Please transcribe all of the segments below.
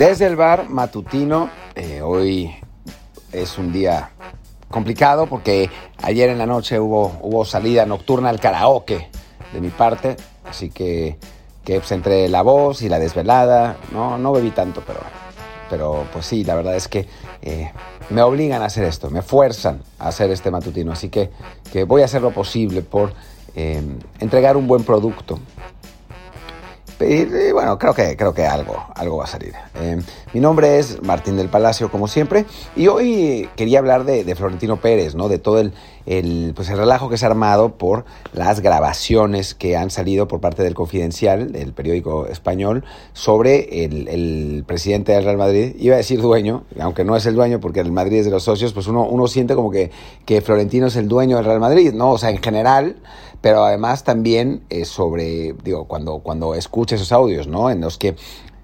Desde el bar matutino, eh, hoy es un día complicado porque ayer en la noche hubo, hubo salida nocturna al karaoke de mi parte, así que, que pues, entre la voz y la desvelada, no, no bebí tanto, pero, pero pues sí, la verdad es que eh, me obligan a hacer esto, me fuerzan a hacer este matutino, así que, que voy a hacer lo posible por eh, entregar un buen producto y, bueno, creo que, creo que algo, algo va a salir. Eh, mi nombre es Martín del Palacio, como siempre, y hoy quería hablar de, Florentino Pérez, ¿no? De todo el, el, pues el relajo que se ha armado por las grabaciones que han salido por parte del Confidencial, del periódico español, sobre el, el, presidente del Real Madrid. Iba a decir dueño, aunque no es el dueño, porque el Madrid es de los socios, pues uno, uno siente como que, que Florentino es el dueño del Real Madrid, ¿no? O sea, en general pero además también eh, sobre, digo, cuando, cuando escuche esos audios, ¿no? En los que,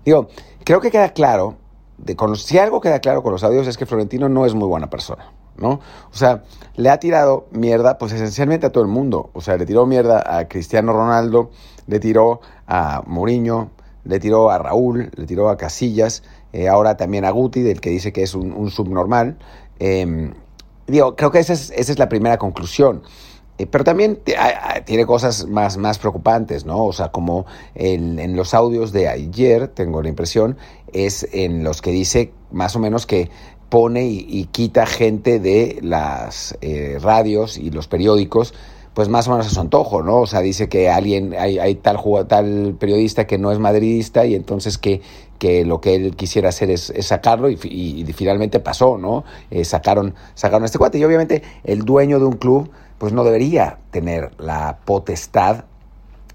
digo, creo que queda claro, de, si algo queda claro con los audios es que Florentino no es muy buena persona, ¿no? O sea, le ha tirado mierda, pues esencialmente a todo el mundo. O sea, le tiró mierda a Cristiano Ronaldo, le tiró a Mourinho, le tiró a Raúl, le tiró a Casillas, eh, ahora también a Guti, del que dice que es un, subnormal. Em, digo, creo que esa es, esa es la primera conclusión. Eh, pero también tiene cosas más, más preocupantes, ¿no? O sea, como en, los audios de ayer, tengo la impresión, es en los que dice más o menos que pone y, quita gente de las eh, radios y los periódicos, pues más o menos a su antojo, ¿no? O sea, dice que alguien, hay, hay tal, tal periodista que no es madridista y entonces que, que lo que él quisiera hacer es, sacarlo y, finalmente pasó, ¿no? Eh, sacaron, sacaron este cuate y obviamente el dueño de un club pues no debería tener la potestad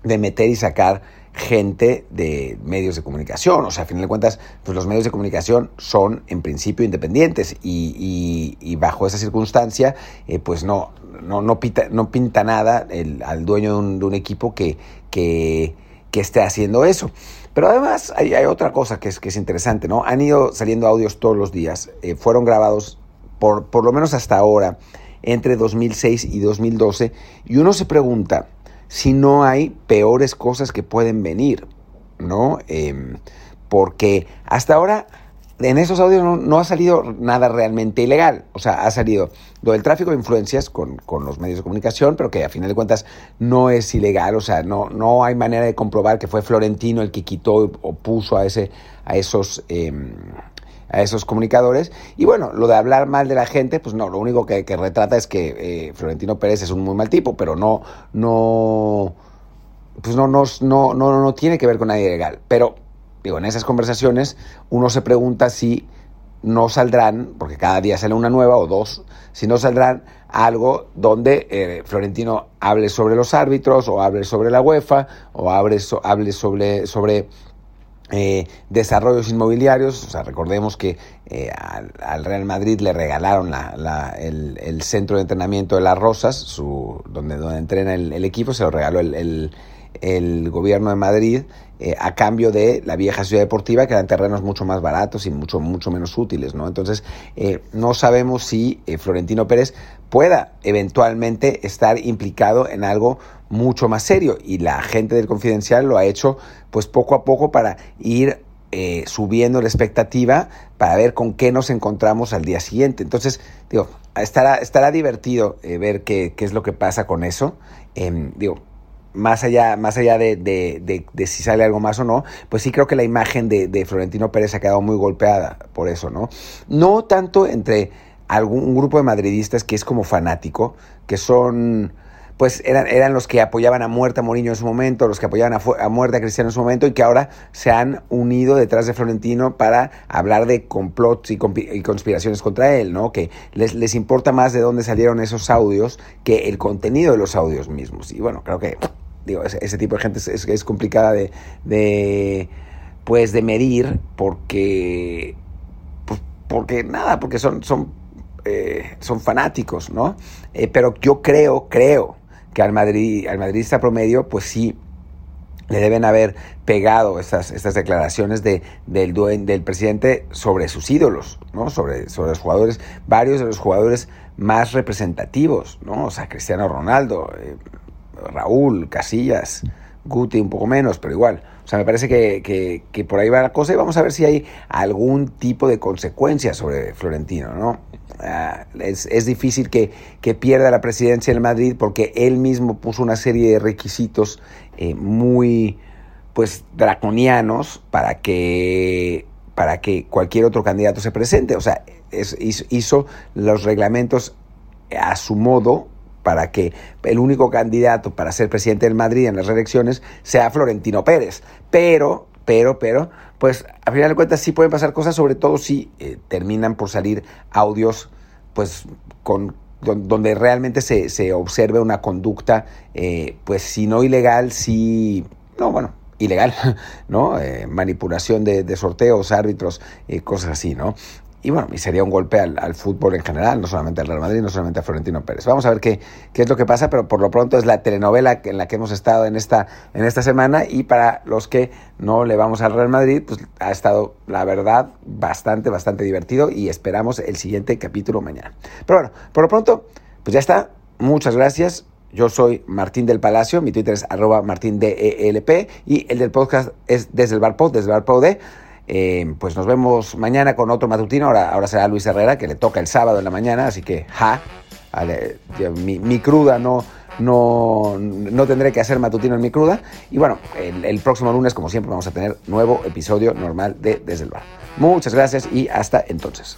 de meter y sacar gente de medios de comunicación. O sea, a fin de cuentas, pues los medios de comunicación son en principio independientes y, bajo esa circunstancia, eh, pues no, no, no, pinta, no pinta nada el, al dueño de un, equipo que, que, esté haciendo eso. Pero además hay, otra cosa que es, que es interesante, ¿no? Han ido saliendo audios todos los días, eh, fueron grabados por, por lo menos hasta ahora entre 2006 y 2012 y uno se pregunta si no hay peores cosas que pueden venir, ¿no? Em, porque hasta ahora en esos audios no, ha salido nada realmente ilegal. O sea, ha salido lo del tráfico de influencias con, los medios de comunicación, pero que a final de cuentas no es ilegal. O sea, no, no hay manera de comprobar que fue Florentino el que quitó o puso a, ese, a esos... Em, a esos comunicadores. Y bueno, lo de hablar mal de la gente, pues no, lo único que, retrata es que eh, Florentino Pérez es un muy mal tipo, pero no, no, pues no, no, no, no, no tiene que ver con nadie ilegal. Pero, digo, en esas conversaciones uno se pregunta si no saldrán, porque cada día sale una nueva o dos, si no saldrán algo donde eh, Florentino hable sobre los árbitros o hable sobre la UEFA o hable, hable sobre, sobre eh, desarrollos inmobiliarios, o sea, recordemos que eh, al, Real Madrid le regalaron el, centro de entrenamiento de las Rosas, su, donde, donde entrena el, equipo, se lo regaló el, gobierno de Madrid eh, a cambio de la vieja ciudad deportiva, que eran terrenos mucho más baratos y mucho, mucho menos útiles, ¿no? Entonces, no sabemos si Florentino Pérez pueda eventualmente estar implicado en algo mucho más serio y la gente del confidencial lo ha hecho pues poco a poco para ir eh, subiendo la expectativa para ver con qué nos encontramos al día siguiente. Entonces, digo, estará, estará divertido eh, ver qué, qué, es lo que pasa con eso. Em, digo, más allá, más allá de, de, de, si sale algo más o no, pues sí creo que la imagen de, Florentino Pérez ha quedado muy golpeada por eso, ¿no? No tanto entre algún grupo de madridistas que es como fanático, que son pues eran, eran los que apoyaban a muerte a Mourinho en su momento, los que apoyaban a, muerte a Cristiano en su momento y que ahora se han unido detrás de Florentino para hablar de complots y, conspiraciones contra él, ¿no? Que les, les, importa más de dónde salieron esos audios que el contenido de los audios mismos. Y bueno, creo que digo, ese, tipo de gente es, es, complicada de, de, pues de medir porque pues, porque nada, porque son, son eh, son fanáticos, ¿no? Eh, pero yo creo, creo que al, Madrid, al madridista promedio, pues sí, le deben haber pegado estas, estas declaraciones de, del, del presidente sobre sus ídolos, ¿no? Sobre, sobre los jugadores, varios de los jugadores más representativos, ¿no? O sea, Cristiano Ronaldo, eh, Raúl, Casillas, Guti un poco menos, pero igual. O sea, me parece que, que, por ahí va la cosa y vamos a ver si hay algún tipo de consecuencia sobre Florentino, ¿no? Ah, es, difícil que, que, pierda la presidencia en Madrid porque él mismo puso una serie de requisitos eh, muy pues draconianos para que para que cualquier otro candidato se presente. O sea, hizo los reglamentos a su modo para que el único candidato para ser presidente del Madrid en las reelecciones sea Florentino Pérez. Pero, pero, pero, pues a final de cuentas sí pueden pasar cosas, sobre todo si eh, terminan por salir audios, pues con donde realmente se, se observe una conducta, eh, pues si no ilegal, sí, no, bueno, ilegal, ¿no? Eh, manipulación de, de, sorteos, árbitros, cosas así, ¿no? Y bueno, y sería un golpe al, fútbol en general, no solamente al Real Madrid, no solamente a Florentino Pérez. Vamos a ver qué, qué es lo que pasa, pero por lo pronto es la telenovela en la que hemos estado en esta, en esta semana y para los que no le vamos al Real Madrid, pues ha estado, la verdad, bastante, bastante divertido y esperamos el siguiente capítulo mañana. Pero bueno, por lo pronto, pues ya está. Muchas gracias. Yo soy Martín del Palacio, mi Twitter es arroba martindelp y el del podcast es desde el barpod, desde el barpod de... Eh, pues nos vemos mañana con otro matutino. Ahora, ahora será Luis Herrera, que le toca el sábado en la mañana, así que ja, mi, cruda no, no, no, tendré que hacer matutino en mi cruda. Y bueno, el, el, próximo lunes, como siempre, vamos a tener nuevo episodio normal de Desde el Bar. Muchas gracias y hasta entonces.